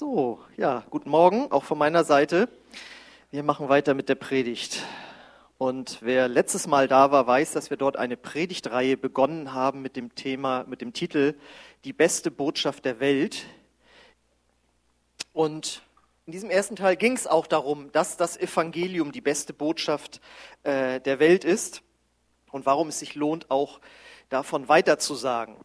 So, ja, guten Morgen, auch von meiner Seite. Wir machen weiter mit der Predigt. Und wer letztes Mal da war, weiß, dass wir dort eine Predigtreihe begonnen haben mit dem Thema, mit dem Titel Die beste Botschaft der Welt. Und in diesem ersten Teil ging es auch darum, dass das Evangelium die beste Botschaft äh, der Welt ist und warum es sich lohnt, auch davon weiterzusagen.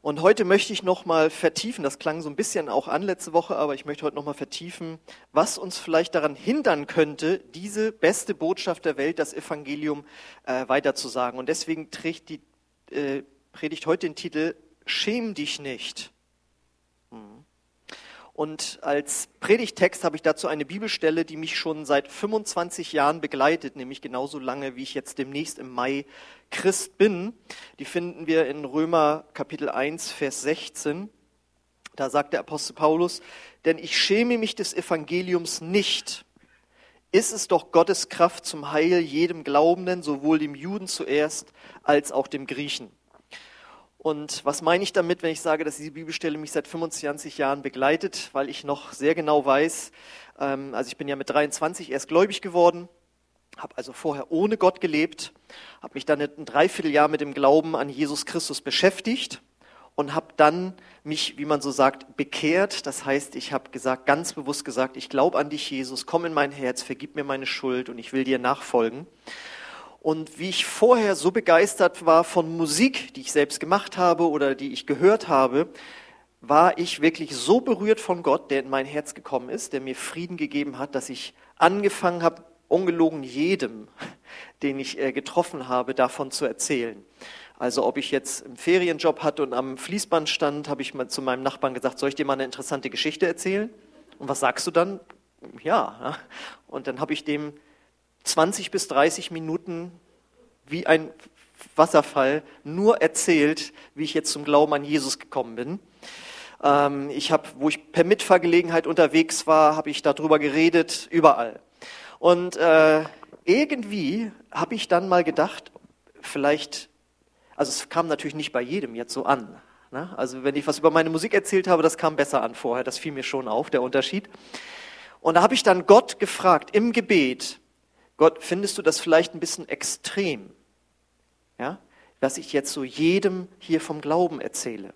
Und heute möchte ich nochmal vertiefen, das klang so ein bisschen auch an letzte Woche, aber ich möchte heute nochmal vertiefen, was uns vielleicht daran hindern könnte, diese beste Botschaft der Welt, das Evangelium, äh, weiterzusagen. Und deswegen trägt die äh, Predigt heute den Titel Schäm dich nicht. Und als Predigtext habe ich dazu eine Bibelstelle, die mich schon seit 25 Jahren begleitet, nämlich genauso lange, wie ich jetzt demnächst im Mai Christ bin. Die finden wir in Römer Kapitel 1, Vers 16. Da sagt der Apostel Paulus, denn ich schäme mich des Evangeliums nicht. Ist es doch Gottes Kraft zum Heil jedem Glaubenden, sowohl dem Juden zuerst als auch dem Griechen. Und was meine ich damit, wenn ich sage, dass diese Bibelstelle mich seit 25 Jahren begleitet, weil ich noch sehr genau weiß, ähm, also ich bin ja mit 23 erst gläubig geworden, habe also vorher ohne Gott gelebt, habe mich dann ein Dreivierteljahr mit dem Glauben an Jesus Christus beschäftigt und habe dann mich, wie man so sagt, bekehrt. Das heißt, ich habe gesagt, ganz bewusst gesagt, ich glaube an dich, Jesus, komm in mein Herz, vergib mir meine Schuld und ich will dir nachfolgen. Und wie ich vorher so begeistert war von Musik, die ich selbst gemacht habe oder die ich gehört habe, war ich wirklich so berührt von Gott, der in mein Herz gekommen ist, der mir Frieden gegeben hat, dass ich angefangen habe, ungelogen jedem, den ich äh, getroffen habe, davon zu erzählen. Also ob ich jetzt einen Ferienjob hatte und am Fließband stand, habe ich mal zu meinem Nachbarn gesagt, soll ich dir mal eine interessante Geschichte erzählen? Und was sagst du dann? Ja. Und dann habe ich dem 20 bis 30 Minuten wie ein Wasserfall nur erzählt, wie ich jetzt zum Glauben an Jesus gekommen bin. Ähm, ich habe, wo ich per Mitfahrgelegenheit unterwegs war, habe ich darüber geredet, überall. Und äh, irgendwie habe ich dann mal gedacht, vielleicht, also es kam natürlich nicht bei jedem jetzt so an. Ne? Also wenn ich was über meine Musik erzählt habe, das kam besser an vorher, das fiel mir schon auf, der Unterschied. Und da habe ich dann Gott gefragt im Gebet, Gott, findest du das vielleicht ein bisschen extrem? Ja? Was ich jetzt so jedem hier vom Glauben erzähle.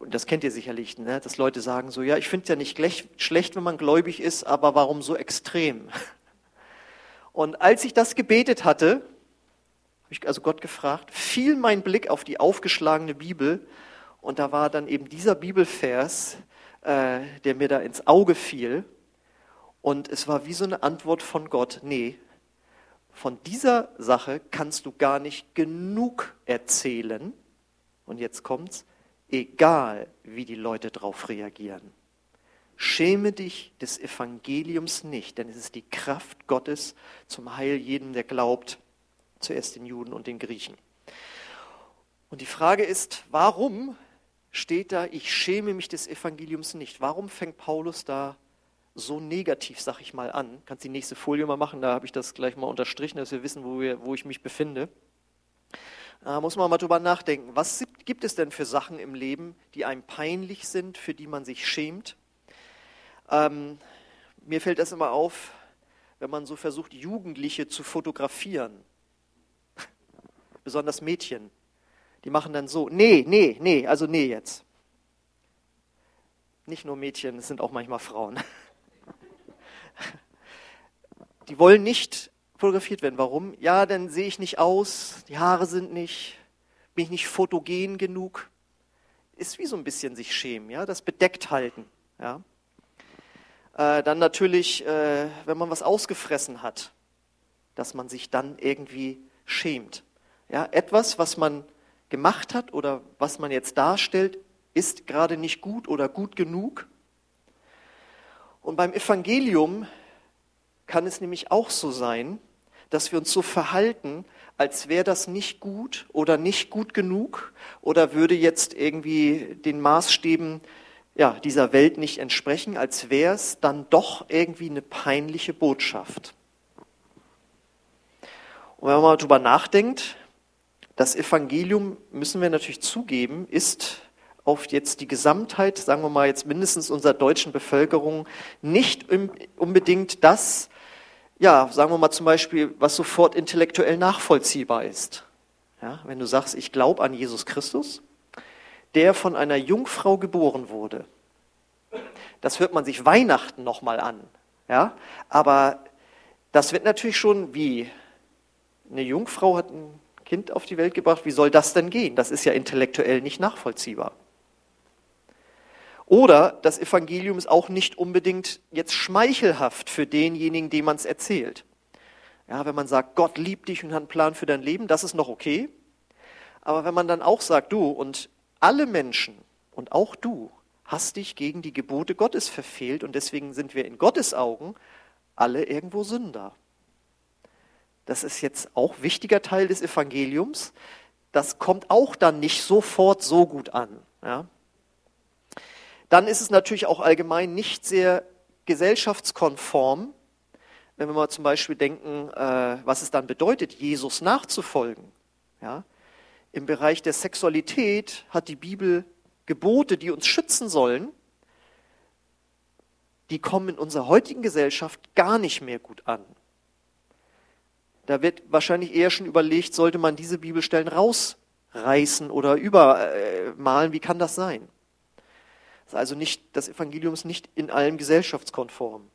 Und das kennt ihr sicherlich, ne? dass Leute sagen so, ja, ich finde es ja nicht schlecht, wenn man gläubig ist, aber warum so extrem? Und als ich das gebetet hatte, habe ich also Gott gefragt, fiel mein Blick auf die aufgeschlagene Bibel und da war dann eben dieser Bibelvers, äh, der mir da ins Auge fiel. Und es war wie so eine Antwort von Gott, nee, von dieser Sache kannst du gar nicht genug erzählen. Und jetzt kommt's, egal wie die Leute darauf reagieren. Schäme dich des Evangeliums nicht, denn es ist die Kraft Gottes zum Heil jedem, der glaubt, zuerst den Juden und den Griechen. Und die Frage ist, warum steht da, ich schäme mich des Evangeliums nicht? Warum fängt Paulus da so negativ, sag ich mal, an. Kannst die nächste Folie mal machen, da habe ich das gleich mal unterstrichen, dass wir wissen, wo, wir, wo ich mich befinde. Da muss man mal drüber nachdenken. Was gibt es denn für Sachen im Leben, die einem peinlich sind, für die man sich schämt? Ähm, mir fällt das immer auf, wenn man so versucht, Jugendliche zu fotografieren. Besonders Mädchen. Die machen dann so, nee, nee, nee, also nee jetzt. Nicht nur Mädchen, es sind auch manchmal Frauen. Die wollen nicht fotografiert werden. Warum? Ja, dann sehe ich nicht aus, die Haare sind nicht, bin ich nicht fotogen genug. Ist wie so ein bisschen sich schämen, ja, das bedeckt halten. Ja. Äh, dann natürlich, äh, wenn man was ausgefressen hat, dass man sich dann irgendwie schämt. Ja, etwas, was man gemacht hat oder was man jetzt darstellt, ist gerade nicht gut oder gut genug. Und beim Evangelium kann es nämlich auch so sein, dass wir uns so verhalten, als wäre das nicht gut oder nicht gut genug oder würde jetzt irgendwie den Maßstäben ja, dieser Welt nicht entsprechen, als wäre es dann doch irgendwie eine peinliche Botschaft. Und wenn man mal drüber nachdenkt, das Evangelium, müssen wir natürlich zugeben, ist auf jetzt die Gesamtheit, sagen wir mal jetzt mindestens unserer deutschen Bevölkerung, nicht unbedingt das, ja, sagen wir mal zum Beispiel, was sofort intellektuell nachvollziehbar ist. Ja, wenn du sagst, ich glaube an Jesus Christus, der von einer Jungfrau geboren wurde. Das hört man sich Weihnachten nochmal an. Ja, aber das wird natürlich schon wie eine Jungfrau hat ein Kind auf die Welt gebracht. Wie soll das denn gehen? Das ist ja intellektuell nicht nachvollziehbar. Oder das Evangelium ist auch nicht unbedingt jetzt schmeichelhaft für denjenigen, dem man es erzählt. Ja, wenn man sagt, Gott liebt dich und hat einen Plan für dein Leben, das ist noch okay. Aber wenn man dann auch sagt, du und alle Menschen und auch du hast dich gegen die Gebote Gottes verfehlt und deswegen sind wir in Gottes Augen alle irgendwo Sünder. Das ist jetzt auch wichtiger Teil des Evangeliums. Das kommt auch dann nicht sofort so gut an. Ja? Dann ist es natürlich auch allgemein nicht sehr gesellschaftskonform, wenn wir mal zum Beispiel denken, äh, was es dann bedeutet, Jesus nachzufolgen. Ja? Im Bereich der Sexualität hat die Bibel Gebote, die uns schützen sollen, die kommen in unserer heutigen Gesellschaft gar nicht mehr gut an. Da wird wahrscheinlich eher schon überlegt, sollte man diese Bibelstellen rausreißen oder übermalen, wie kann das sein? Ist also nicht, das Evangelium ist nicht in allem gesellschaftskonform.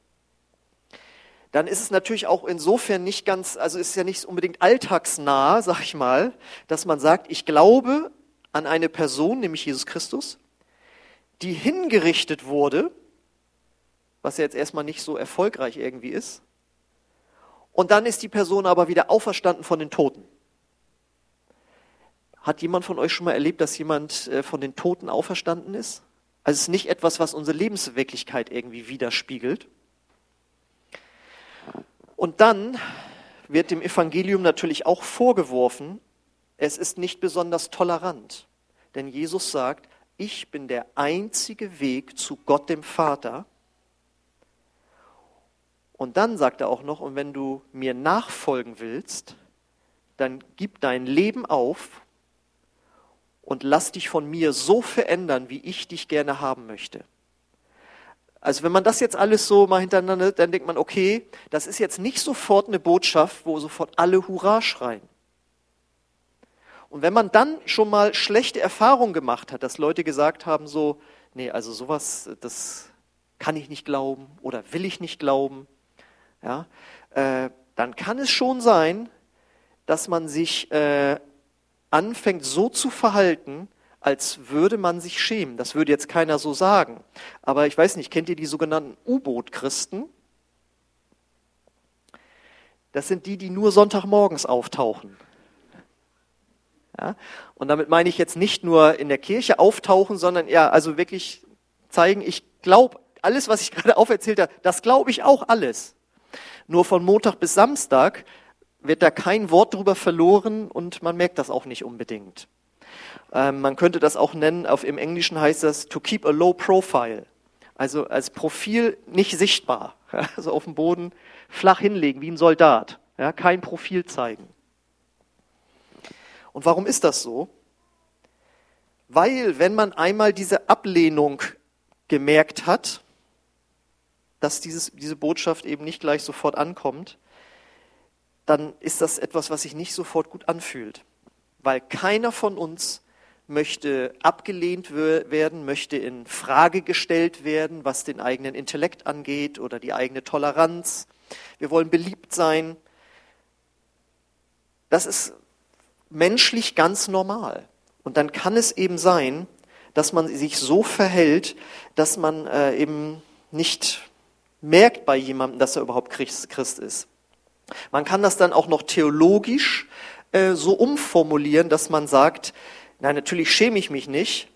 Dann ist es natürlich auch insofern nicht ganz, also ist ja nicht unbedingt alltagsnah, sag ich mal, dass man sagt, ich glaube an eine Person, nämlich Jesus Christus, die hingerichtet wurde, was ja jetzt erstmal nicht so erfolgreich irgendwie ist, und dann ist die Person aber wieder auferstanden von den Toten. Hat jemand von euch schon mal erlebt, dass jemand äh, von den Toten auferstanden ist? Also es ist nicht etwas, was unsere Lebenswirklichkeit irgendwie widerspiegelt. Und dann wird dem Evangelium natürlich auch vorgeworfen, es ist nicht besonders tolerant. Denn Jesus sagt, ich bin der einzige Weg zu Gott dem Vater. Und dann sagt er auch noch, und wenn du mir nachfolgen willst, dann gib dein Leben auf und lass dich von mir so verändern, wie ich dich gerne haben möchte. Also wenn man das jetzt alles so mal hintereinander, dann denkt man, okay, das ist jetzt nicht sofort eine Botschaft, wo sofort alle Hurra schreien. Und wenn man dann schon mal schlechte Erfahrungen gemacht hat, dass Leute gesagt haben, so, nee, also sowas, das kann ich nicht glauben oder will ich nicht glauben, ja, äh, dann kann es schon sein, dass man sich äh, anfängt so zu verhalten, als würde man sich schämen. Das würde jetzt keiner so sagen. Aber ich weiß nicht, kennt ihr die sogenannten U-Boot-Christen? Das sind die, die nur Sonntagmorgens auftauchen. Ja? Und damit meine ich jetzt nicht nur in der Kirche auftauchen, sondern ja, also wirklich zeigen, ich glaube, alles, was ich gerade auferzählt habe, das glaube ich auch alles. Nur von Montag bis Samstag wird da kein Wort drüber verloren und man merkt das auch nicht unbedingt. Ähm, man könnte das auch nennen, auf, im Englischen heißt das to keep a low profile. Also als Profil nicht sichtbar. Also auf dem Boden flach hinlegen, wie ein Soldat. Ja, kein Profil zeigen. Und warum ist das so? Weil, wenn man einmal diese Ablehnung gemerkt hat, dass dieses, diese Botschaft eben nicht gleich sofort ankommt, dann ist das etwas, was sich nicht sofort gut anfühlt. Weil keiner von uns möchte abgelehnt werden, möchte in Frage gestellt werden, was den eigenen Intellekt angeht oder die eigene Toleranz. Wir wollen beliebt sein. Das ist menschlich ganz normal. Und dann kann es eben sein, dass man sich so verhält, dass man äh, eben nicht merkt bei jemandem, dass er überhaupt Christ ist. Man kann das dann auch noch theologisch äh, so umformulieren, dass man sagt, na natürlich schäme ich mich nicht,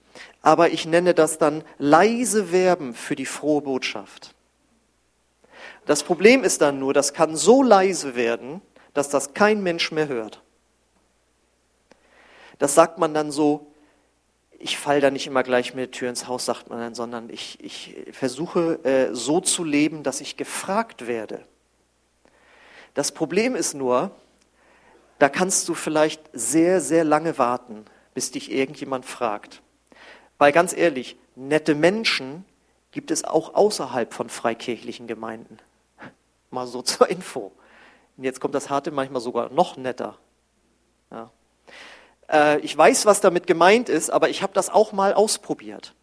aber ich nenne das dann leise Verben für die frohe Botschaft. Das Problem ist dann nur, das kann so leise werden, dass das kein Mensch mehr hört. Das sagt man dann so, ich falle da nicht immer gleich mit der Tür ins Haus, sagt man dann, sondern ich, ich versuche äh, so zu leben, dass ich gefragt werde. Das Problem ist nur, da kannst du vielleicht sehr, sehr lange warten, bis dich irgendjemand fragt. Weil ganz ehrlich, nette Menschen gibt es auch außerhalb von freikirchlichen Gemeinden. Mal so zur Info. Und jetzt kommt das Harte manchmal sogar noch netter. Ja. Äh, ich weiß, was damit gemeint ist, aber ich habe das auch mal ausprobiert.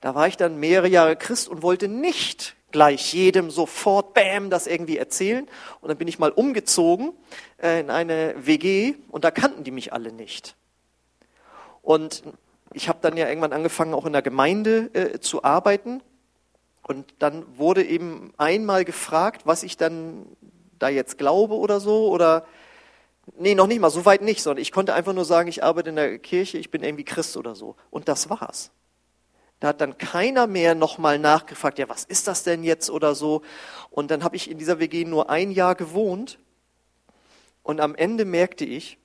Da war ich dann mehrere Jahre Christ und wollte nicht gleich jedem sofort, bam, das irgendwie erzählen. Und dann bin ich mal umgezogen äh, in eine WG und da kannten die mich alle nicht. Und ich habe dann ja irgendwann angefangen, auch in der Gemeinde äh, zu arbeiten. Und dann wurde eben einmal gefragt, was ich dann da jetzt glaube oder so. Oder nee, noch nicht mal, so weit nicht, sondern ich konnte einfach nur sagen, ich arbeite in der Kirche, ich bin irgendwie Christ oder so. Und das war's. Da hat dann keiner mehr nochmal nachgefragt, ja, was ist das denn jetzt oder so. Und dann habe ich in dieser WG nur ein Jahr gewohnt. Und am Ende merkte ich,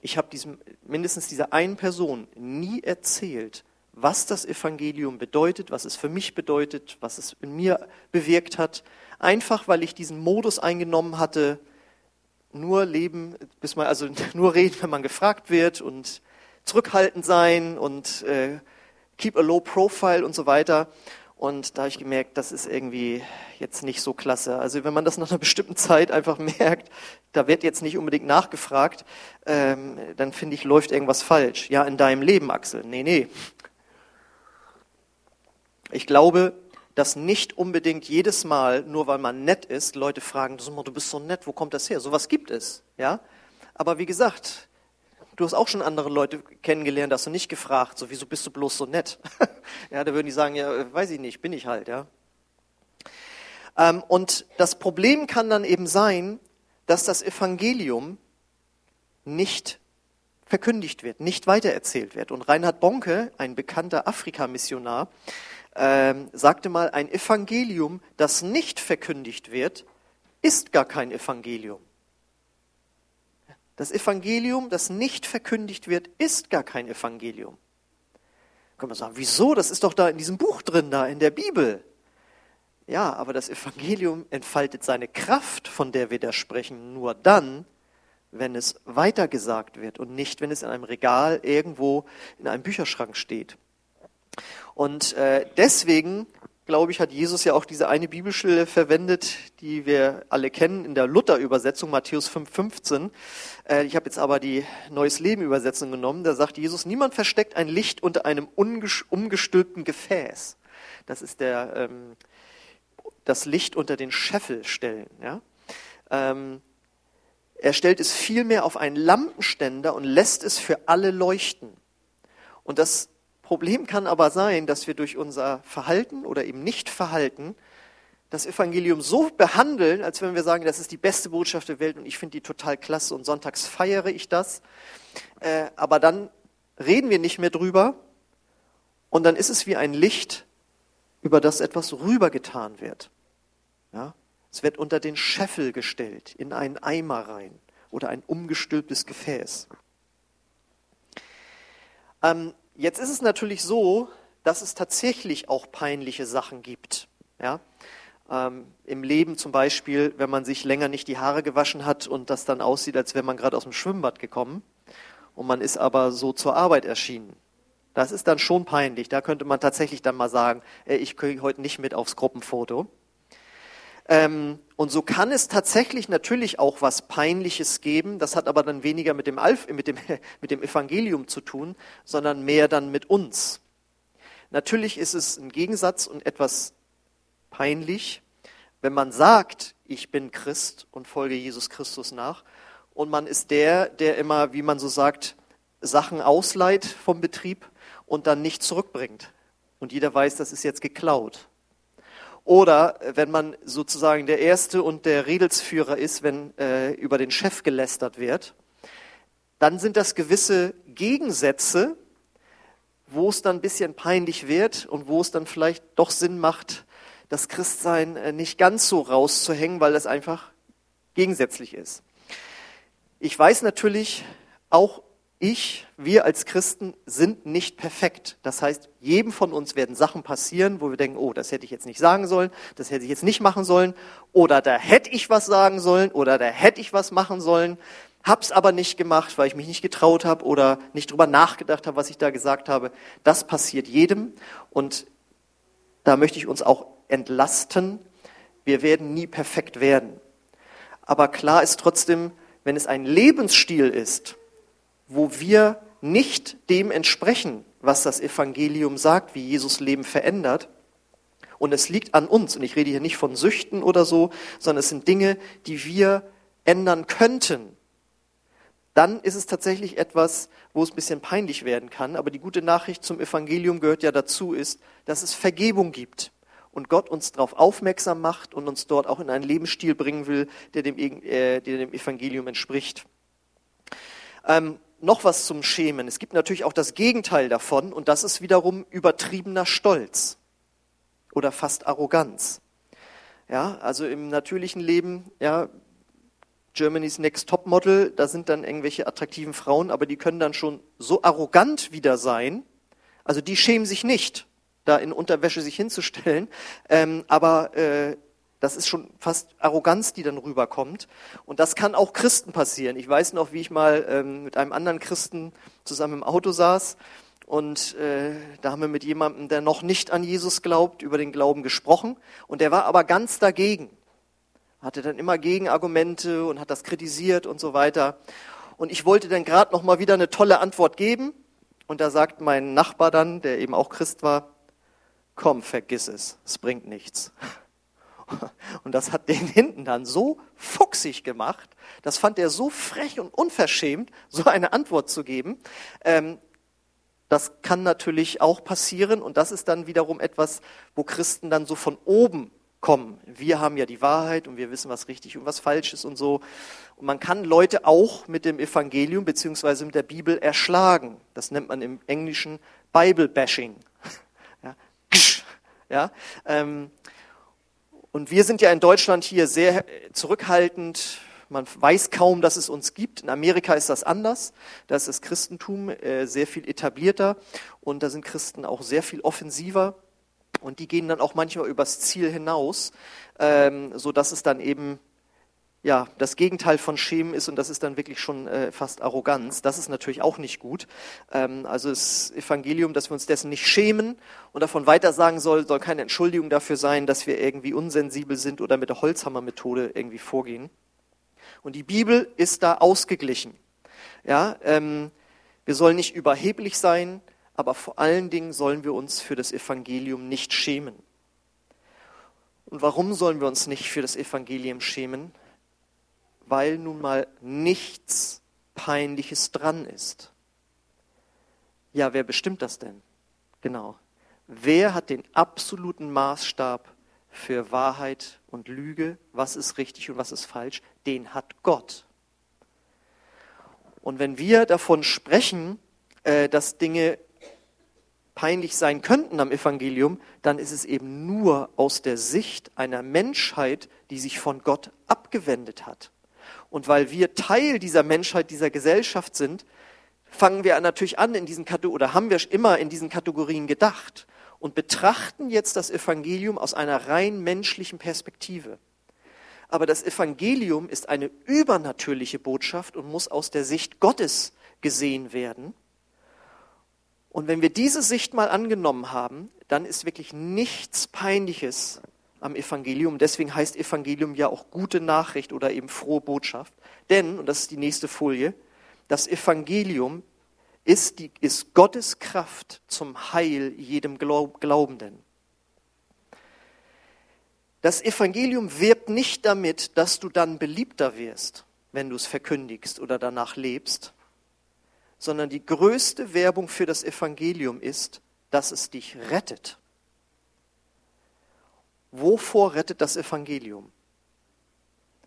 ich habe diesem, mindestens dieser einen Person nie erzählt, was das Evangelium bedeutet, was es für mich bedeutet, was es in mir bewirkt hat. Einfach weil ich diesen Modus eingenommen hatte, nur leben, bis man, also nur reden, wenn man gefragt wird und zurückhaltend sein und äh, keep a low profile und so weiter. Und da habe ich gemerkt, das ist irgendwie jetzt nicht so klasse. Also wenn man das nach einer bestimmten Zeit einfach merkt, da wird jetzt nicht unbedingt nachgefragt, ähm, dann finde ich, läuft irgendwas falsch. Ja, in deinem Leben, Axel. Nee, nee. Ich glaube, dass nicht unbedingt jedes Mal, nur weil man nett ist, Leute fragen, du bist so nett, wo kommt das her? Sowas gibt es, ja. Aber wie gesagt, Du hast auch schon andere Leute kennengelernt, hast du nicht gefragt, so wieso bist du bloß so nett? ja, da würden die sagen, ja, weiß ich nicht, bin ich halt, ja. Ähm, und das Problem kann dann eben sein, dass das Evangelium nicht verkündigt wird, nicht weitererzählt wird. Und Reinhard Bonke, ein bekannter Afrika-Missionar, ähm, sagte mal, ein Evangelium, das nicht verkündigt wird, ist gar kein Evangelium. Das Evangelium, das nicht verkündigt wird, ist gar kein Evangelium. Können wir sagen, wieso? Das ist doch da in diesem Buch drin, da in der Bibel. Ja, aber das Evangelium entfaltet seine Kraft, von der wir da sprechen, nur dann, wenn es weitergesagt wird und nicht, wenn es in einem Regal irgendwo in einem Bücherschrank steht. Und äh, deswegen glaube ich, hat Jesus ja auch diese eine Bibelstelle verwendet, die wir alle kennen in der Luther-Übersetzung, Matthäus 5,15. Äh, ich habe jetzt aber die Neues Leben-Übersetzung genommen. Da sagt Jesus, niemand versteckt ein Licht unter einem umgestülpten Gefäß. Das ist der, ähm, das Licht unter den Scheffel stellen. Ja? Ähm, er stellt es vielmehr auf einen Lampenständer und lässt es für alle leuchten. Und das Problem kann aber sein, dass wir durch unser Verhalten oder eben Nicht-Verhalten das Evangelium so behandeln, als wenn wir sagen, das ist die beste Botschaft der Welt und ich finde die total klasse und sonntags feiere ich das. Äh, aber dann reden wir nicht mehr drüber und dann ist es wie ein Licht, über das etwas rübergetan wird. Ja? Es wird unter den Scheffel gestellt, in einen Eimer rein oder ein umgestülptes Gefäß. Ähm, Jetzt ist es natürlich so, dass es tatsächlich auch peinliche Sachen gibt. Ja? Ähm, Im Leben zum Beispiel, wenn man sich länger nicht die Haare gewaschen hat und das dann aussieht, als wäre man gerade aus dem Schwimmbad gekommen und man ist aber so zur Arbeit erschienen. Das ist dann schon peinlich. Da könnte man tatsächlich dann mal sagen, ich gehe heute nicht mit aufs Gruppenfoto. Ähm, und so kann es tatsächlich natürlich auch was Peinliches geben. Das hat aber dann weniger mit dem, Alf, mit dem, mit dem Evangelium zu tun, sondern mehr dann mit uns. Natürlich ist es ein Gegensatz und etwas peinlich, wenn man sagt, ich bin Christ und folge Jesus Christus nach. Und man ist der, der immer, wie man so sagt, Sachen ausleiht vom Betrieb und dann nicht zurückbringt. Und jeder weiß, das ist jetzt geklaut. Oder wenn man sozusagen der Erste und der Redelsführer ist, wenn äh, über den Chef gelästert wird, dann sind das gewisse Gegensätze, wo es dann ein bisschen peinlich wird und wo es dann vielleicht doch Sinn macht, das Christsein äh, nicht ganz so rauszuhängen, weil das einfach gegensätzlich ist. Ich weiß natürlich, auch ich, wir als Christen sind nicht perfekt. Das heißt, jedem von uns werden Sachen passieren, wo wir denken, oh, das hätte ich jetzt nicht sagen sollen, das hätte ich jetzt nicht machen sollen, oder da hätte ich was sagen sollen, oder da hätte ich was machen sollen. hab's aber nicht gemacht, weil ich mich nicht getraut habe oder nicht drüber nachgedacht habe, was ich da gesagt habe. Das passiert jedem und da möchte ich uns auch entlasten. Wir werden nie perfekt werden. Aber klar ist trotzdem, wenn es ein Lebensstil ist, wo wir nicht dem entsprechen, was das Evangelium sagt, wie Jesus Leben verändert, und es liegt an uns, und ich rede hier nicht von Süchten oder so, sondern es sind Dinge, die wir ändern könnten, dann ist es tatsächlich etwas, wo es ein bisschen peinlich werden kann. Aber die gute Nachricht zum Evangelium gehört ja dazu, ist, dass es Vergebung gibt und Gott uns darauf aufmerksam macht und uns dort auch in einen Lebensstil bringen will, der dem, äh, der dem Evangelium entspricht. Ähm, noch was zum Schämen. Es gibt natürlich auch das Gegenteil davon und das ist wiederum übertriebener Stolz oder fast Arroganz. Ja, also im natürlichen Leben, ja, Germany's Next Top Model, da sind dann irgendwelche attraktiven Frauen, aber die können dann schon so arrogant wieder sein. Also die schämen sich nicht, da in Unterwäsche sich hinzustellen, ähm, aber äh, das ist schon fast Arroganz, die dann rüberkommt. Und das kann auch Christen passieren. Ich weiß noch, wie ich mal ähm, mit einem anderen Christen zusammen im Auto saß und äh, da haben wir mit jemandem, der noch nicht an Jesus glaubt, über den Glauben gesprochen. Und der war aber ganz dagegen. Hatte dann immer Gegenargumente und hat das kritisiert und so weiter. Und ich wollte dann gerade noch mal wieder eine tolle Antwort geben. Und da sagt mein Nachbar dann, der eben auch Christ war, komm, vergiss es, es bringt nichts. Und das hat den hinten dann so fuchsig gemacht, das fand er so frech und unverschämt, so eine Antwort zu geben. Ähm, das kann natürlich auch passieren und das ist dann wiederum etwas, wo Christen dann so von oben kommen. Wir haben ja die Wahrheit und wir wissen, was richtig und was falsch ist und so. Und man kann Leute auch mit dem Evangelium beziehungsweise mit der Bibel erschlagen. Das nennt man im Englischen Bible Bashing. Ja, ja ähm, und wir sind ja in Deutschland hier sehr zurückhaltend. Man weiß kaum, dass es uns gibt. In Amerika ist das anders. Da ist das Christentum äh, sehr viel etablierter und da sind Christen auch sehr viel offensiver. Und die gehen dann auch manchmal übers Ziel hinaus, ähm, so dass es dann eben ja, das Gegenteil von Schämen ist und das ist dann wirklich schon äh, fast Arroganz. Das ist natürlich auch nicht gut. Ähm, also das Evangelium, dass wir uns dessen nicht schämen und davon weitersagen soll, soll keine Entschuldigung dafür sein, dass wir irgendwie unsensibel sind oder mit der Holzhammermethode irgendwie vorgehen. Und die Bibel ist da ausgeglichen. Ja, ähm, wir sollen nicht überheblich sein, aber vor allen Dingen sollen wir uns für das Evangelium nicht schämen. Und warum sollen wir uns nicht für das Evangelium schämen? Weil nun mal nichts Peinliches dran ist. Ja, wer bestimmt das denn? Genau. Wer hat den absoluten Maßstab für Wahrheit und Lüge? Was ist richtig und was ist falsch? Den hat Gott. Und wenn wir davon sprechen, äh, dass Dinge peinlich sein könnten am Evangelium, dann ist es eben nur aus der Sicht einer Menschheit, die sich von Gott abgewendet hat. Und weil wir Teil dieser Menschheit, dieser Gesellschaft sind, fangen wir natürlich an in diesen Kategorien, oder haben wir immer in diesen Kategorien gedacht und betrachten jetzt das Evangelium aus einer rein menschlichen Perspektive. Aber das Evangelium ist eine übernatürliche Botschaft und muss aus der Sicht Gottes gesehen werden. Und wenn wir diese Sicht mal angenommen haben, dann ist wirklich nichts Peinliches am Evangelium. Deswegen heißt Evangelium ja auch gute Nachricht oder eben frohe Botschaft. Denn, und das ist die nächste Folie, das Evangelium ist, die, ist Gottes Kraft zum Heil jedem Glaubenden. Das Evangelium wirbt nicht damit, dass du dann beliebter wirst, wenn du es verkündigst oder danach lebst, sondern die größte Werbung für das Evangelium ist, dass es dich rettet. Wovor rettet das Evangelium?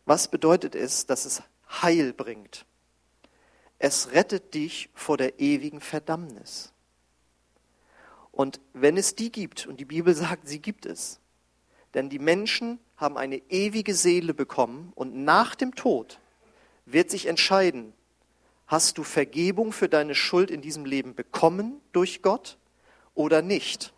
Was bedeutet es, dass es Heil bringt? Es rettet dich vor der ewigen Verdammnis. Und wenn es die gibt, und die Bibel sagt, sie gibt es, denn die Menschen haben eine ewige Seele bekommen und nach dem Tod wird sich entscheiden, hast du Vergebung für deine Schuld in diesem Leben bekommen durch Gott oder nicht?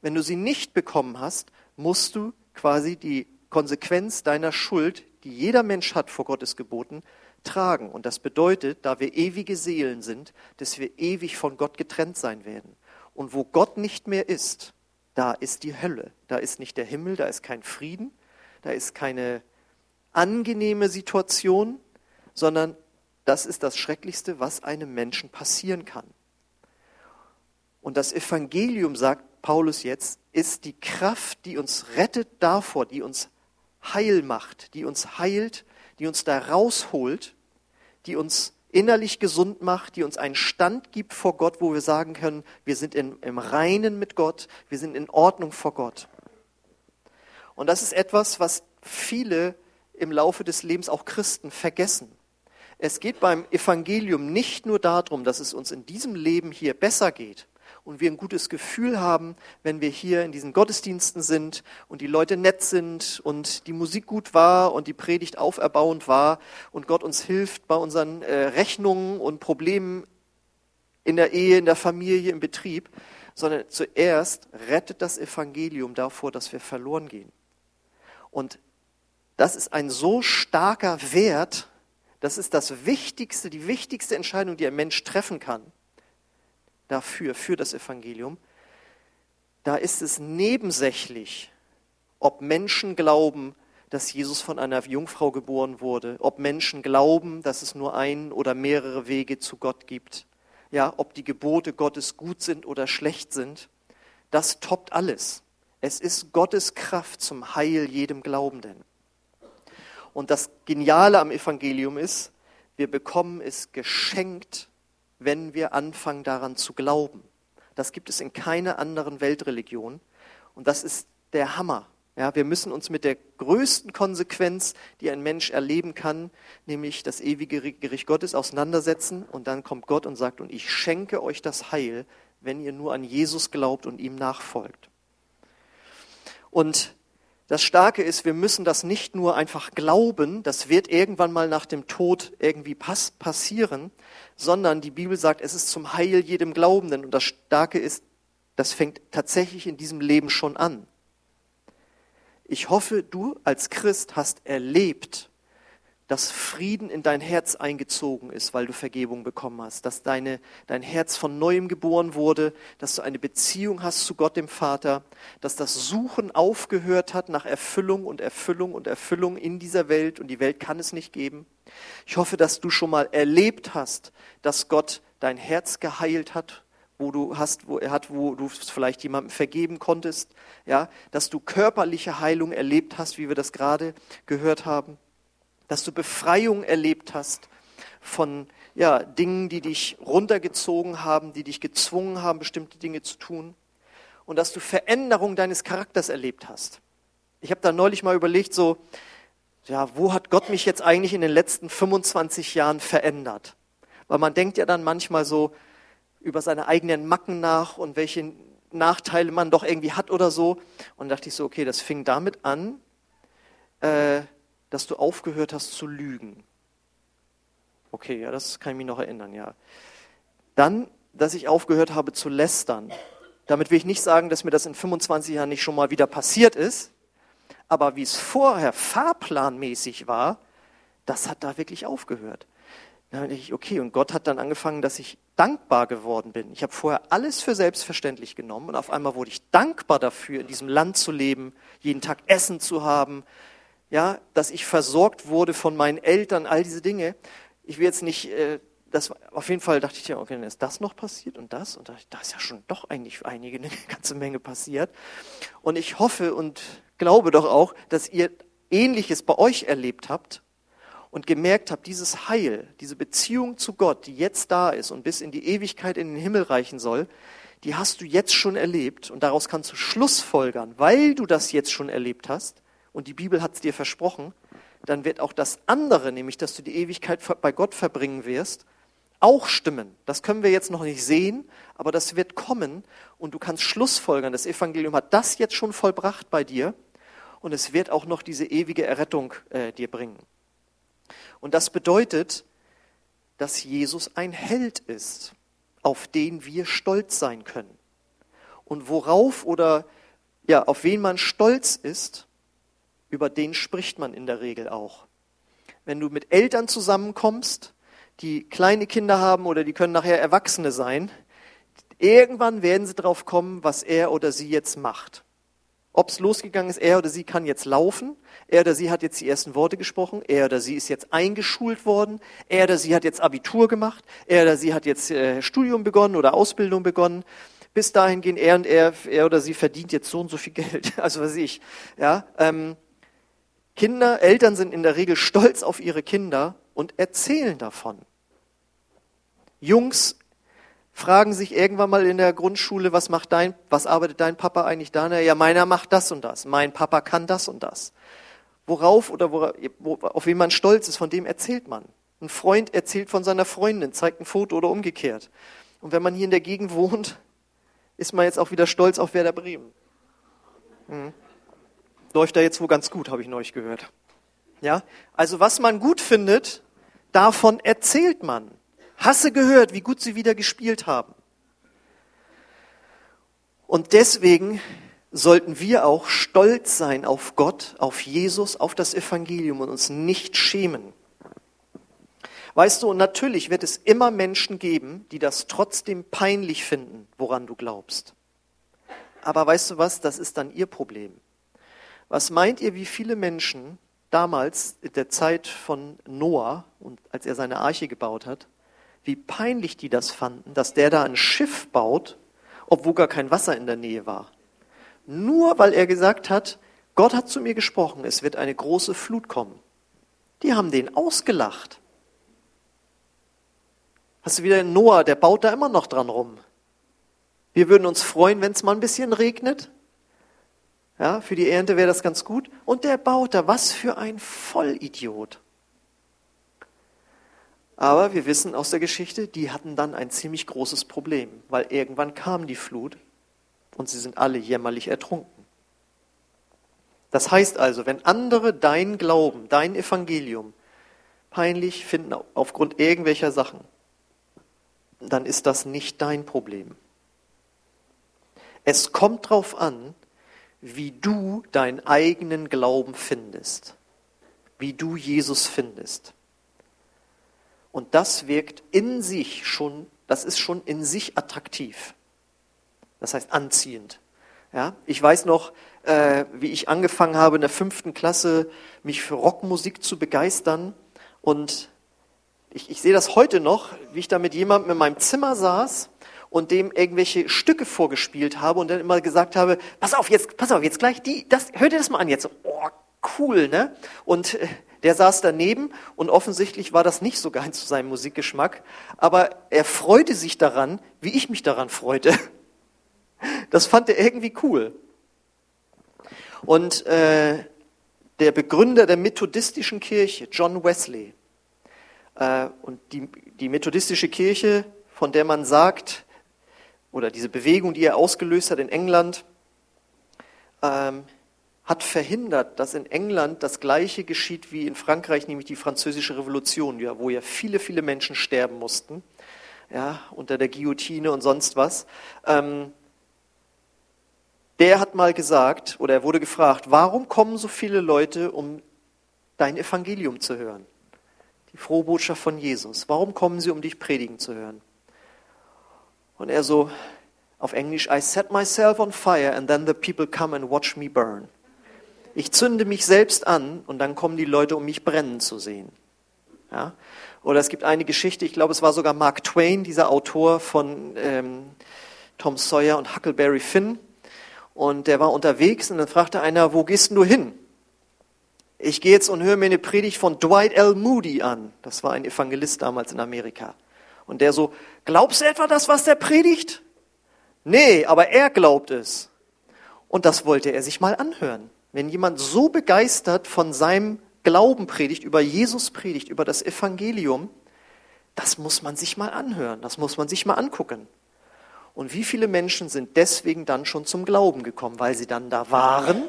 Wenn du sie nicht bekommen hast, musst du quasi die Konsequenz deiner Schuld, die jeder Mensch hat vor Gottes Geboten, tragen. Und das bedeutet, da wir ewige Seelen sind, dass wir ewig von Gott getrennt sein werden. Und wo Gott nicht mehr ist, da ist die Hölle. Da ist nicht der Himmel, da ist kein Frieden, da ist keine angenehme Situation, sondern das ist das Schrecklichste, was einem Menschen passieren kann. Und das Evangelium, sagt Paulus jetzt, ist die Kraft, die uns rettet davor, die uns heil macht, die uns heilt, die uns da rausholt, die uns innerlich gesund macht, die uns einen Stand gibt vor Gott, wo wir sagen können, wir sind in, im Reinen mit Gott, wir sind in Ordnung vor Gott. Und das ist etwas, was viele im Laufe des Lebens, auch Christen, vergessen. Es geht beim Evangelium nicht nur darum, dass es uns in diesem Leben hier besser geht, und wir ein gutes Gefühl haben, wenn wir hier in diesen Gottesdiensten sind und die Leute nett sind und die Musik gut war und die Predigt auferbauend war und Gott uns hilft bei unseren äh, Rechnungen und Problemen in der Ehe, in der Familie, im Betrieb, sondern zuerst rettet das Evangelium davor, dass wir verloren gehen. Und das ist ein so starker Wert, das ist das Wichtigste, die wichtigste Entscheidung, die ein Mensch treffen kann dafür, für das Evangelium, da ist es nebensächlich, ob Menschen glauben, dass Jesus von einer Jungfrau geboren wurde, ob Menschen glauben, dass es nur ein oder mehrere Wege zu Gott gibt, ja, ob die Gebote Gottes gut sind oder schlecht sind, das toppt alles. Es ist Gottes Kraft zum Heil jedem Glaubenden. Und das Geniale am Evangelium ist, wir bekommen es geschenkt wenn wir anfangen daran zu glauben. Das gibt es in keiner anderen Weltreligion. Und das ist der Hammer. Ja, wir müssen uns mit der größten Konsequenz, die ein Mensch erleben kann, nämlich das ewige Gericht Gottes, auseinandersetzen. Und dann kommt Gott und sagt, und ich schenke euch das Heil, wenn ihr nur an Jesus glaubt und ihm nachfolgt. Und das Starke ist, wir müssen das nicht nur einfach glauben, das wird irgendwann mal nach dem Tod irgendwie pass passieren, sondern die Bibel sagt, es ist zum Heil jedem Glaubenden. Und das Starke ist, das fängt tatsächlich in diesem Leben schon an. Ich hoffe, du als Christ hast erlebt, dass Frieden in dein Herz eingezogen ist, weil du Vergebung bekommen hast, dass deine, dein Herz von neuem geboren wurde, dass du eine Beziehung hast zu Gott dem Vater, dass das Suchen aufgehört hat nach Erfüllung und Erfüllung und Erfüllung in dieser Welt und die Welt kann es nicht geben. Ich hoffe, dass du schon mal erlebt hast, dass Gott dein Herz geheilt hat, wo du hast, wo er hat, wo du vielleicht jemandem vergeben konntest, ja, dass du körperliche Heilung erlebt hast, wie wir das gerade gehört haben dass du Befreiung erlebt hast von ja, Dingen, die dich runtergezogen haben, die dich gezwungen haben, bestimmte Dinge zu tun und dass du Veränderung deines Charakters erlebt hast. Ich habe da neulich mal überlegt, so, ja, wo hat Gott mich jetzt eigentlich in den letzten 25 Jahren verändert? Weil man denkt ja dann manchmal so über seine eigenen Macken nach und welche Nachteile man doch irgendwie hat oder so. Und dachte ich so, okay, das fing damit an, äh, dass du aufgehört hast zu lügen. Okay, ja, das kann ich mich noch erinnern, ja. Dann, dass ich aufgehört habe zu lästern. Damit will ich nicht sagen, dass mir das in 25 Jahren nicht schon mal wieder passiert ist, aber wie es vorher fahrplanmäßig war, das hat da wirklich aufgehört. Da dachte ich, okay, und Gott hat dann angefangen, dass ich dankbar geworden bin. Ich habe vorher alles für selbstverständlich genommen und auf einmal wurde ich dankbar dafür, in diesem Land zu leben, jeden Tag Essen zu haben, ja, dass ich versorgt wurde von meinen Eltern, all diese Dinge. Ich will jetzt nicht, äh, das, auf jeden Fall dachte ich ja, okay, dann ist das noch passiert und das und da, da ist ja schon doch eigentlich einige, eine ganze Menge passiert. Und ich hoffe und glaube doch auch, dass ihr Ähnliches bei euch erlebt habt und gemerkt habt, dieses Heil, diese Beziehung zu Gott, die jetzt da ist und bis in die Ewigkeit in den Himmel reichen soll, die hast du jetzt schon erlebt und daraus kannst du Schlussfolgern, weil du das jetzt schon erlebt hast, und die Bibel hat es dir versprochen, dann wird auch das andere, nämlich dass du die Ewigkeit bei Gott verbringen wirst, auch stimmen. Das können wir jetzt noch nicht sehen, aber das wird kommen und du kannst Schlussfolgern. Das Evangelium hat das jetzt schon vollbracht bei dir und es wird auch noch diese ewige Errettung äh, dir bringen. Und das bedeutet, dass Jesus ein Held ist, auf den wir stolz sein können. Und worauf oder ja, auf wen man stolz ist, über den spricht man in der Regel auch. wenn du mit Eltern zusammenkommst, die kleine Kinder haben oder die können nachher Erwachsene sein, irgendwann werden sie drauf kommen, was er oder sie jetzt macht. Ob es losgegangen ist, er oder sie kann jetzt laufen, er oder sie hat jetzt die ersten Worte gesprochen, er oder sie ist jetzt eingeschult worden, er oder sie hat jetzt Abitur gemacht, er oder sie hat jetzt äh, Studium begonnen oder Ausbildung begonnen. Bis dahin gehen er und er, er oder sie verdient jetzt so und so viel Geld. Also was ich. Ja, ähm, Kinder, Eltern sind in der Regel stolz auf ihre Kinder und erzählen davon. Jungs fragen sich irgendwann mal in der Grundschule, was macht dein, was arbeitet dein Papa eigentlich da? Ja, meiner macht das und das. Mein Papa kann das und das. Worauf oder worauf, auf wen man stolz ist, von dem erzählt man. Ein Freund erzählt von seiner Freundin, zeigt ein Foto oder umgekehrt. Und wenn man hier in der Gegend wohnt, ist man jetzt auch wieder stolz auf Werder Bremen. Hm. Läuft da jetzt wohl ganz gut, habe ich neulich gehört. Ja, also was man gut findet, davon erzählt man. Hasse gehört, wie gut sie wieder gespielt haben. Und deswegen sollten wir auch stolz sein auf Gott, auf Jesus, auf das Evangelium und uns nicht schämen. Weißt du, und natürlich wird es immer Menschen geben, die das trotzdem peinlich finden, woran du glaubst. Aber weißt du was, das ist dann ihr Problem. Was meint ihr, wie viele Menschen damals in der Zeit von Noah und als er seine Arche gebaut hat, wie peinlich die das fanden, dass der da ein Schiff baut, obwohl gar kein Wasser in der Nähe war. Nur weil er gesagt hat, Gott hat zu mir gesprochen, es wird eine große Flut kommen. Die haben den ausgelacht. Hast du wieder Noah, der baut da immer noch dran rum. Wir würden uns freuen, wenn es mal ein bisschen regnet. Ja, für die Ernte wäre das ganz gut. Und der baut da, was für ein Vollidiot. Aber wir wissen aus der Geschichte, die hatten dann ein ziemlich großes Problem, weil irgendwann kam die Flut und sie sind alle jämmerlich ertrunken. Das heißt also, wenn andere dein Glauben, dein Evangelium peinlich finden aufgrund irgendwelcher Sachen, dann ist das nicht dein Problem. Es kommt darauf an, wie du deinen eigenen Glauben findest, wie du Jesus findest. Und das wirkt in sich schon, das ist schon in sich attraktiv. Das heißt anziehend. Ja, ich weiß noch, äh, wie ich angefangen habe in der fünften Klasse, mich für Rockmusik zu begeistern. Und ich, ich sehe das heute noch, wie ich da mit jemandem in meinem Zimmer saß und dem irgendwelche Stücke vorgespielt habe und dann immer gesagt habe, pass auf, jetzt, pass auf, jetzt gleich die, das, hör dir das mal an jetzt. Oh, cool, ne? Und äh, der saß daneben und offensichtlich war das nicht so ganz zu seinem Musikgeschmack, aber er freute sich daran, wie ich mich daran freute. Das fand er irgendwie cool. Und äh, der Begründer der methodistischen Kirche, John Wesley, äh, und die, die methodistische Kirche, von der man sagt, oder diese Bewegung, die er ausgelöst hat in England, ähm, hat verhindert, dass in England das Gleiche geschieht wie in Frankreich, nämlich die Französische Revolution, ja, wo ja viele, viele Menschen sterben mussten, ja, unter der Guillotine und sonst was. Ähm, der hat mal gesagt, oder er wurde gefragt, warum kommen so viele Leute, um dein Evangelium zu hören? Die frohe Botschaft von Jesus. Warum kommen sie, um dich predigen zu hören? Und er so, auf Englisch, I set myself on fire and then the people come and watch me burn. Ich zünde mich selbst an und dann kommen die Leute, um mich brennen zu sehen. Ja? Oder es gibt eine Geschichte, ich glaube, es war sogar Mark Twain, dieser Autor von ähm, Tom Sawyer und Huckleberry Finn. Und der war unterwegs und dann fragte einer, wo gehst du hin? Ich gehe jetzt und höre mir eine Predigt von Dwight L. Moody an. Das war ein Evangelist damals in Amerika. Und der so, glaubst du etwa das, was der predigt? Nee, aber er glaubt es. Und das wollte er sich mal anhören. Wenn jemand so begeistert von seinem Glauben predigt, über Jesus predigt, über das Evangelium, das muss man sich mal anhören, das muss man sich mal angucken. Und wie viele Menschen sind deswegen dann schon zum Glauben gekommen, weil sie dann da waren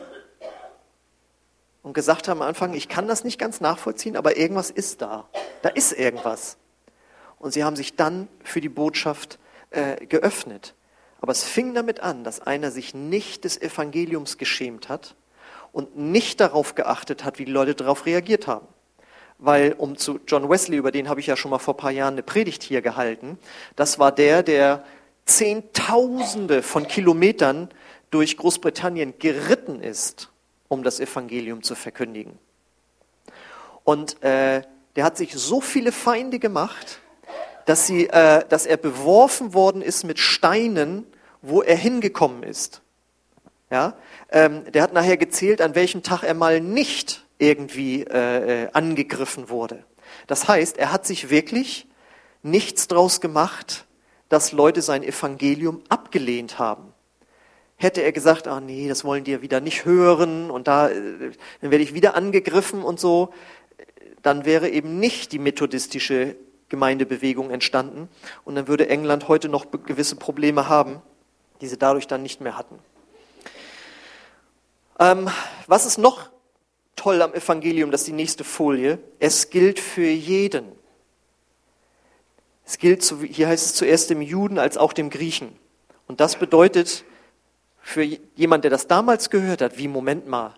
und gesagt haben am Anfang, ich kann das nicht ganz nachvollziehen, aber irgendwas ist da. Da ist irgendwas. Und sie haben sich dann für die Botschaft äh, geöffnet. Aber es fing damit an, dass einer sich nicht des Evangeliums geschämt hat und nicht darauf geachtet hat, wie die Leute darauf reagiert haben. weil um zu John Wesley, über den habe ich ja schon mal vor ein paar Jahren eine Predigt hier gehalten, das war der, der Zehntausende von Kilometern durch Großbritannien geritten ist, um das Evangelium zu verkündigen. Und äh, der hat sich so viele Feinde gemacht, dass, sie, äh, dass er beworfen worden ist mit Steinen, wo er hingekommen ist. Ja? Ähm, der hat nachher gezählt, an welchem Tag er mal nicht irgendwie äh, äh, angegriffen wurde. Das heißt, er hat sich wirklich nichts draus gemacht, dass Leute sein Evangelium abgelehnt haben. Hätte er gesagt, ah nee, das wollen die ja wieder nicht hören und da äh, dann werde ich wieder angegriffen und so, dann wäre eben nicht die methodistische Gemeindebewegung entstanden und dann würde England heute noch gewisse Probleme haben, die sie dadurch dann nicht mehr hatten. Ähm, was ist noch toll am Evangelium, das ist die nächste Folie. Es gilt für jeden. Es gilt, hier heißt es zuerst dem Juden als auch dem Griechen. Und das bedeutet für jemand, der das damals gehört hat, wie Moment mal,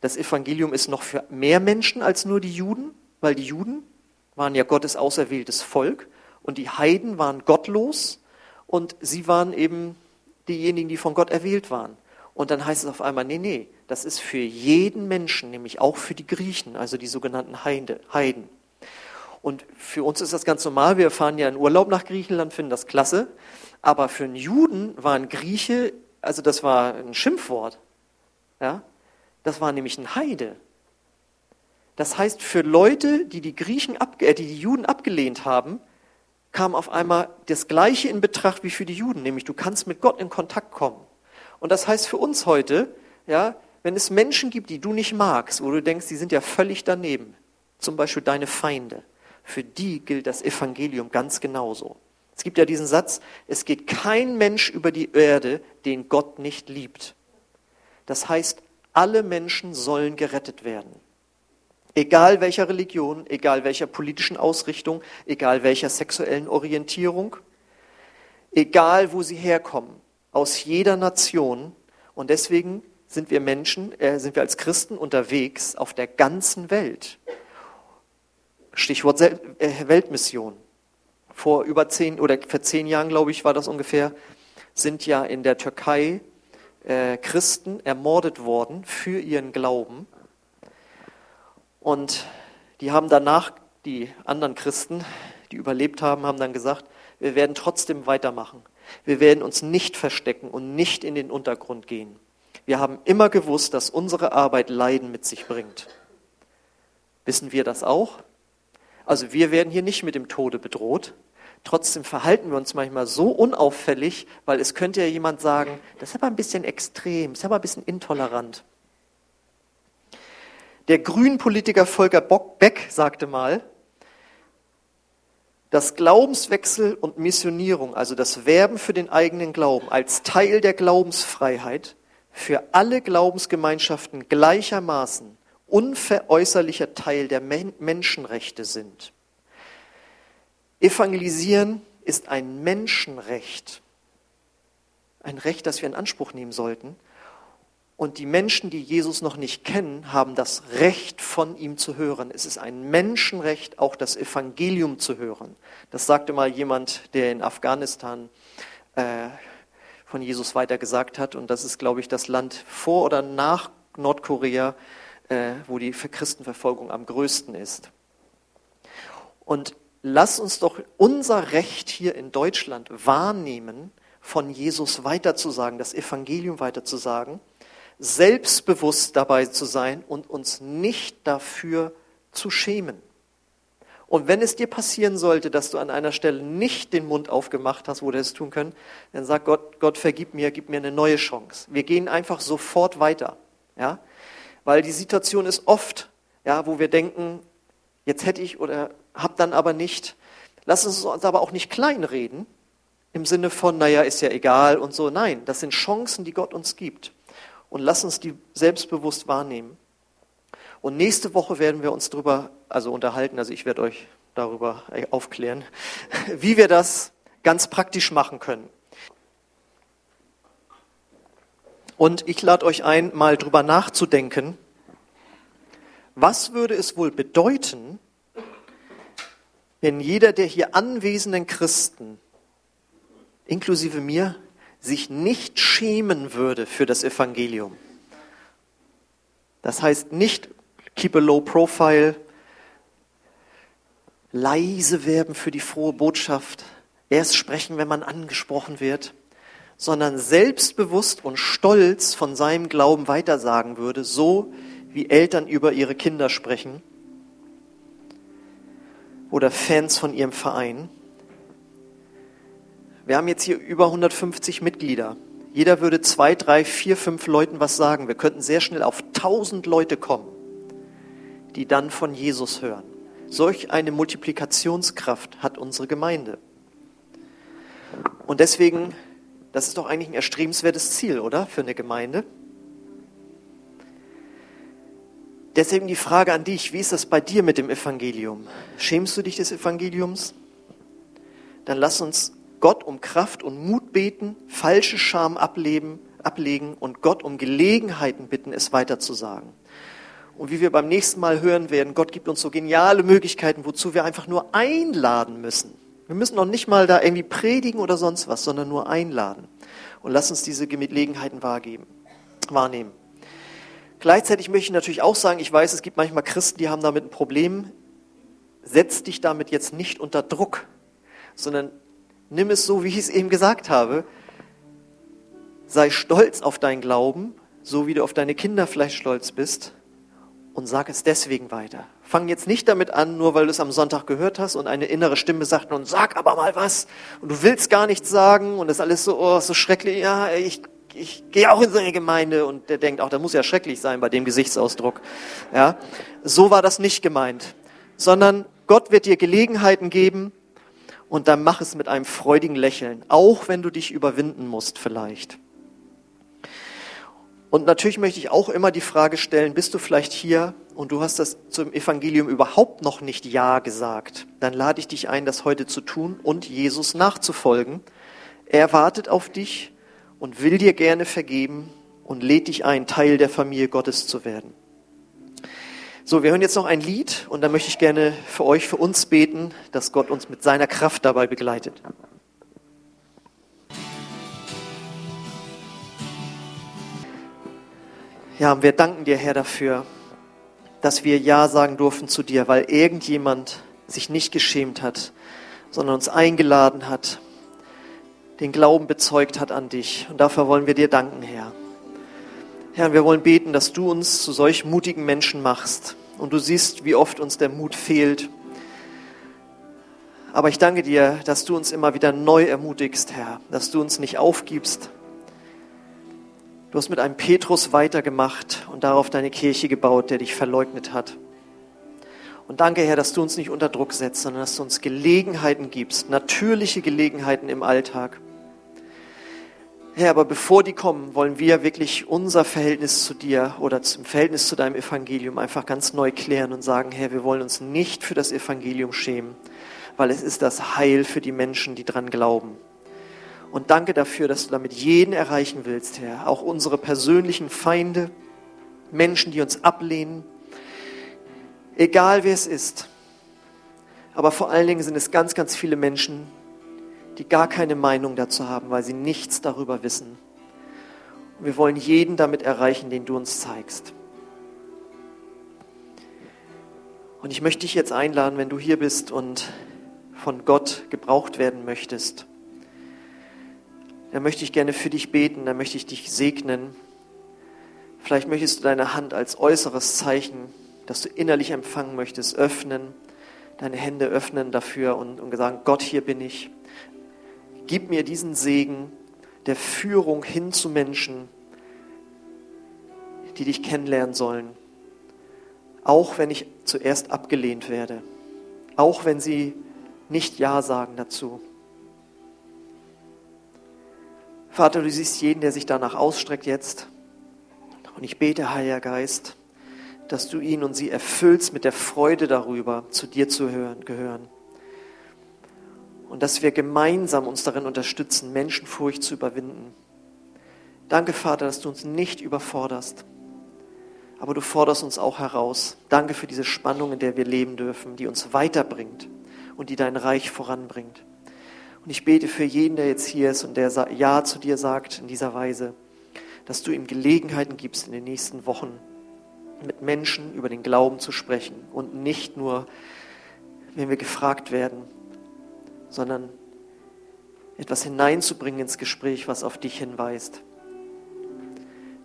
das Evangelium ist noch für mehr Menschen als nur die Juden, weil die Juden waren ja Gottes auserwähltes Volk und die Heiden waren gottlos und sie waren eben diejenigen, die von Gott erwählt waren. Und dann heißt es auf einmal, nee, nee, das ist für jeden Menschen, nämlich auch für die Griechen, also die sogenannten Heiden. Und für uns ist das ganz normal, wir fahren ja in Urlaub nach Griechenland, finden das klasse. Aber für einen Juden war ein Grieche, also das war ein Schimpfwort. Ja? Das war nämlich ein Heide. Das heißt, für Leute, die die, Griechen ab, äh, die die Juden abgelehnt haben, kam auf einmal das Gleiche in Betracht wie für die Juden, nämlich du kannst mit Gott in Kontakt kommen. Und das heißt für uns heute, ja, wenn es Menschen gibt, die du nicht magst, wo du denkst, die sind ja völlig daneben, zum Beispiel deine Feinde, für die gilt das Evangelium ganz genauso. Es gibt ja diesen Satz, es geht kein Mensch über die Erde, den Gott nicht liebt. Das heißt, alle Menschen sollen gerettet werden. Egal welcher Religion, egal welcher politischen Ausrichtung, egal welcher sexuellen Orientierung, egal wo sie herkommen aus jeder Nation. Und deswegen sind wir Menschen, äh, sind wir als Christen unterwegs auf der ganzen Welt. Stichwort äh, Weltmission. Vor über zehn oder vor zehn Jahren, glaube ich, war das ungefähr, sind ja in der Türkei äh, Christen ermordet worden für ihren Glauben. Und die haben danach, die anderen Christen, die überlebt haben, haben dann gesagt, wir werden trotzdem weitermachen. Wir werden uns nicht verstecken und nicht in den Untergrund gehen. Wir haben immer gewusst, dass unsere Arbeit Leiden mit sich bringt. Wissen wir das auch? Also wir werden hier nicht mit dem Tode bedroht. Trotzdem verhalten wir uns manchmal so unauffällig, weil es könnte ja jemand sagen, das ist aber ein bisschen extrem, das ist aber ein bisschen intolerant. Der Grünpolitiker Volker Beck sagte mal, dass Glaubenswechsel und Missionierung, also das Werben für den eigenen Glauben als Teil der Glaubensfreiheit für alle Glaubensgemeinschaften gleichermaßen unveräußerlicher Teil der Menschenrechte sind. Evangelisieren ist ein Menschenrecht, ein Recht, das wir in Anspruch nehmen sollten. Und die Menschen, die Jesus noch nicht kennen, haben das Recht von ihm zu hören. Es ist ein Menschenrecht, auch das Evangelium zu hören. Das sagte mal jemand, der in Afghanistan äh, von Jesus weiter gesagt hat. Und das ist, glaube ich, das Land vor oder nach Nordkorea, äh, wo die Christenverfolgung am größten ist. Und lass uns doch unser Recht hier in Deutschland wahrnehmen, von Jesus weiterzusagen, das Evangelium weiterzusagen selbstbewusst dabei zu sein und uns nicht dafür zu schämen. Und wenn es dir passieren sollte, dass du an einer Stelle nicht den Mund aufgemacht hast, wo du es tun können, dann sag Gott, Gott vergib mir, gib mir eine neue Chance. Wir gehen einfach sofort weiter, ja, weil die Situation ist oft, ja, wo wir denken, jetzt hätte ich oder hab dann aber nicht. Lass uns uns aber auch nicht kleinreden im Sinne von, naja, ist ja egal und so. Nein, das sind Chancen, die Gott uns gibt und lass uns die selbstbewusst wahrnehmen. Und nächste Woche werden wir uns darüber, also unterhalten, also ich werde euch darüber aufklären, wie wir das ganz praktisch machen können. Und ich lade euch ein, mal drüber nachzudenken, Was würde es wohl bedeuten, wenn jeder der hier anwesenden Christen, inklusive mir, sich nicht schämen würde für das Evangelium? Das heißt nicht keep a low profile, leise werden für die frohe Botschaft, erst sprechen, wenn man angesprochen wird, sondern selbstbewusst und stolz von seinem Glauben weitersagen würde, so wie Eltern über ihre Kinder sprechen oder Fans von ihrem Verein. Wir haben jetzt hier über 150 Mitglieder. Jeder würde zwei, drei, vier, fünf Leuten was sagen. Wir könnten sehr schnell auf 1000 Leute kommen, die dann von Jesus hören. Solch eine Multiplikationskraft hat unsere Gemeinde. Und deswegen, das ist doch eigentlich ein erstrebenswertes Ziel, oder? Für eine Gemeinde. Deswegen die Frage an dich, wie ist das bei dir mit dem Evangelium? Schämst du dich des Evangeliums? Dann lass uns Gott um Kraft und Mut beten, falsche Scham ableben, ablegen und Gott um Gelegenheiten bitten, es weiterzusagen. Und wie wir beim nächsten Mal hören werden, Gott gibt uns so geniale Möglichkeiten, wozu wir einfach nur einladen müssen. Wir müssen noch nicht mal da irgendwie predigen oder sonst was, sondern nur einladen. Und lass uns diese Gelegenheiten wahrnehmen. Gleichzeitig möchte ich natürlich auch sagen, ich weiß, es gibt manchmal Christen, die haben damit ein Problem. Setz dich damit jetzt nicht unter Druck, sondern nimm es so, wie ich es eben gesagt habe. Sei stolz auf deinen Glauben, so wie du auf deine Kinder vielleicht stolz bist und sag es deswegen weiter. Fang jetzt nicht damit an, nur weil du es am Sonntag gehört hast und eine innere Stimme sagt, nun sag aber mal was und du willst gar nichts sagen und das ist alles so, oh, so schrecklich, ja, ich, ich gehe auch in so eine Gemeinde und der denkt auch, das muss ja schrecklich sein bei dem Gesichtsausdruck. Ja, so war das nicht gemeint, sondern Gott wird dir Gelegenheiten geben und dann mach es mit einem freudigen Lächeln, auch wenn du dich überwinden musst vielleicht. Und natürlich möchte ich auch immer die Frage stellen, bist du vielleicht hier und du hast das zum Evangelium überhaupt noch nicht Ja gesagt? Dann lade ich dich ein, das heute zu tun und Jesus nachzufolgen. Er wartet auf dich und will dir gerne vergeben und lädt dich ein, Teil der Familie Gottes zu werden. So, wir hören jetzt noch ein Lied und dann möchte ich gerne für euch, für uns beten, dass Gott uns mit seiner Kraft dabei begleitet. Ja, wir danken dir, Herr, dafür, dass wir Ja sagen durften zu dir, weil irgendjemand sich nicht geschämt hat, sondern uns eingeladen hat, den Glauben bezeugt hat an dich. Und dafür wollen wir dir danken, Herr. Herr, wir wollen beten, dass du uns zu solch mutigen Menschen machst. Und du siehst, wie oft uns der Mut fehlt. Aber ich danke dir, dass du uns immer wieder neu ermutigst, Herr, dass du uns nicht aufgibst, Du hast mit einem Petrus weitergemacht und darauf deine Kirche gebaut, der dich verleugnet hat. Und danke, Herr, dass du uns nicht unter Druck setzt, sondern dass du uns Gelegenheiten gibst, natürliche Gelegenheiten im Alltag. Herr, aber bevor die kommen, wollen wir wirklich unser Verhältnis zu dir oder zum Verhältnis zu deinem Evangelium einfach ganz neu klären und sagen, Herr, wir wollen uns nicht für das Evangelium schämen, weil es ist das Heil für die Menschen, die dran glauben. Und danke dafür, dass du damit jeden erreichen willst, Herr. Auch unsere persönlichen Feinde, Menschen, die uns ablehnen. Egal wer es ist. Aber vor allen Dingen sind es ganz, ganz viele Menschen, die gar keine Meinung dazu haben, weil sie nichts darüber wissen. Und wir wollen jeden damit erreichen, den du uns zeigst. Und ich möchte dich jetzt einladen, wenn du hier bist und von Gott gebraucht werden möchtest dann möchte ich gerne für dich beten, dann möchte ich dich segnen. Vielleicht möchtest du deine Hand als äußeres Zeichen, dass du innerlich empfangen möchtest, öffnen, deine Hände öffnen dafür und, und sagen, Gott, hier bin ich. Gib mir diesen Segen der Führung hin zu Menschen, die dich kennenlernen sollen. Auch wenn ich zuerst abgelehnt werde. Auch wenn sie nicht Ja sagen dazu. Vater, du siehst jeden, der sich danach ausstreckt jetzt. Und ich bete, Heiliger Geist, dass du ihn und sie erfüllst mit der Freude darüber, zu dir zu hören, gehören. Und dass wir gemeinsam uns darin unterstützen, Menschenfurcht zu überwinden. Danke, Vater, dass du uns nicht überforderst, aber du forderst uns auch heraus. Danke für diese Spannung, in der wir leben dürfen, die uns weiterbringt und die dein Reich voranbringt. Und ich bete für jeden, der jetzt hier ist und der Ja zu dir sagt in dieser Weise, dass du ihm Gelegenheiten gibst, in den nächsten Wochen mit Menschen über den Glauben zu sprechen und nicht nur, wenn wir gefragt werden, sondern etwas hineinzubringen ins Gespräch, was auf dich hinweist.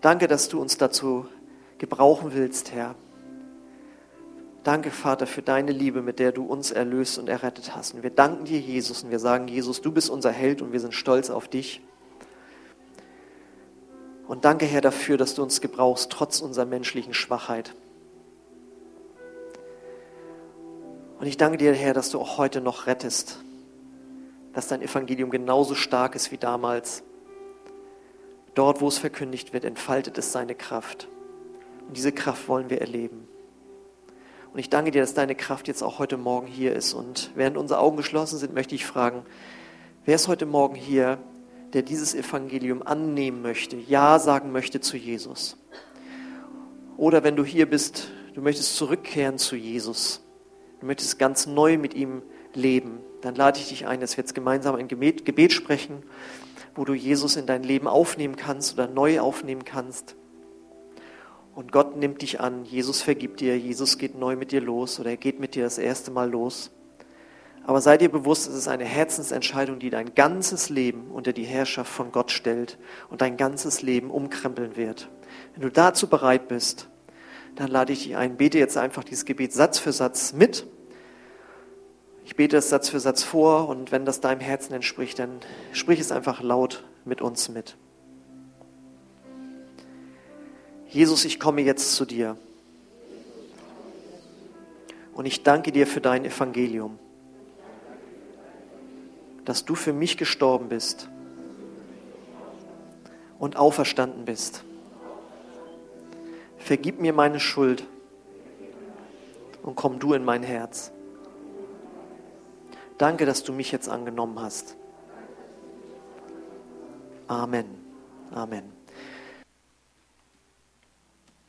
Danke, dass du uns dazu gebrauchen willst, Herr. Danke, Vater, für deine Liebe, mit der du uns erlöst und errettet hast. Und wir danken dir, Jesus, und wir sagen, Jesus, du bist unser Held und wir sind stolz auf dich. Und danke, Herr, dafür, dass du uns gebrauchst, trotz unserer menschlichen Schwachheit. Und ich danke dir, Herr, dass du auch heute noch rettest, dass dein Evangelium genauso stark ist wie damals. Dort, wo es verkündigt wird, entfaltet es seine Kraft. Und diese Kraft wollen wir erleben. Und ich danke dir, dass deine Kraft jetzt auch heute Morgen hier ist. Und während unsere Augen geschlossen sind, möchte ich fragen, wer ist heute Morgen hier, der dieses Evangelium annehmen möchte, Ja sagen möchte zu Jesus? Oder wenn du hier bist, du möchtest zurückkehren zu Jesus, du möchtest ganz neu mit ihm leben, dann lade ich dich ein, dass wir jetzt gemeinsam ein Gebet, Gebet sprechen, wo du Jesus in dein Leben aufnehmen kannst oder neu aufnehmen kannst. Und Gott nimmt dich an, Jesus vergibt dir, Jesus geht neu mit dir los oder er geht mit dir das erste Mal los. Aber sei dir bewusst, es ist eine Herzensentscheidung, die dein ganzes Leben unter die Herrschaft von Gott stellt und dein ganzes Leben umkrempeln wird. Wenn du dazu bereit bist, dann lade ich dich ein, bete jetzt einfach dieses Gebet Satz für Satz mit ich bete es Satz für Satz vor und wenn das deinem Herzen entspricht, dann sprich es einfach laut mit uns mit. Jesus, ich komme jetzt zu dir. Und ich danke dir für dein Evangelium, dass du für mich gestorben bist und auferstanden bist. Vergib mir meine Schuld und komm du in mein Herz. Danke, dass du mich jetzt angenommen hast. Amen. Amen.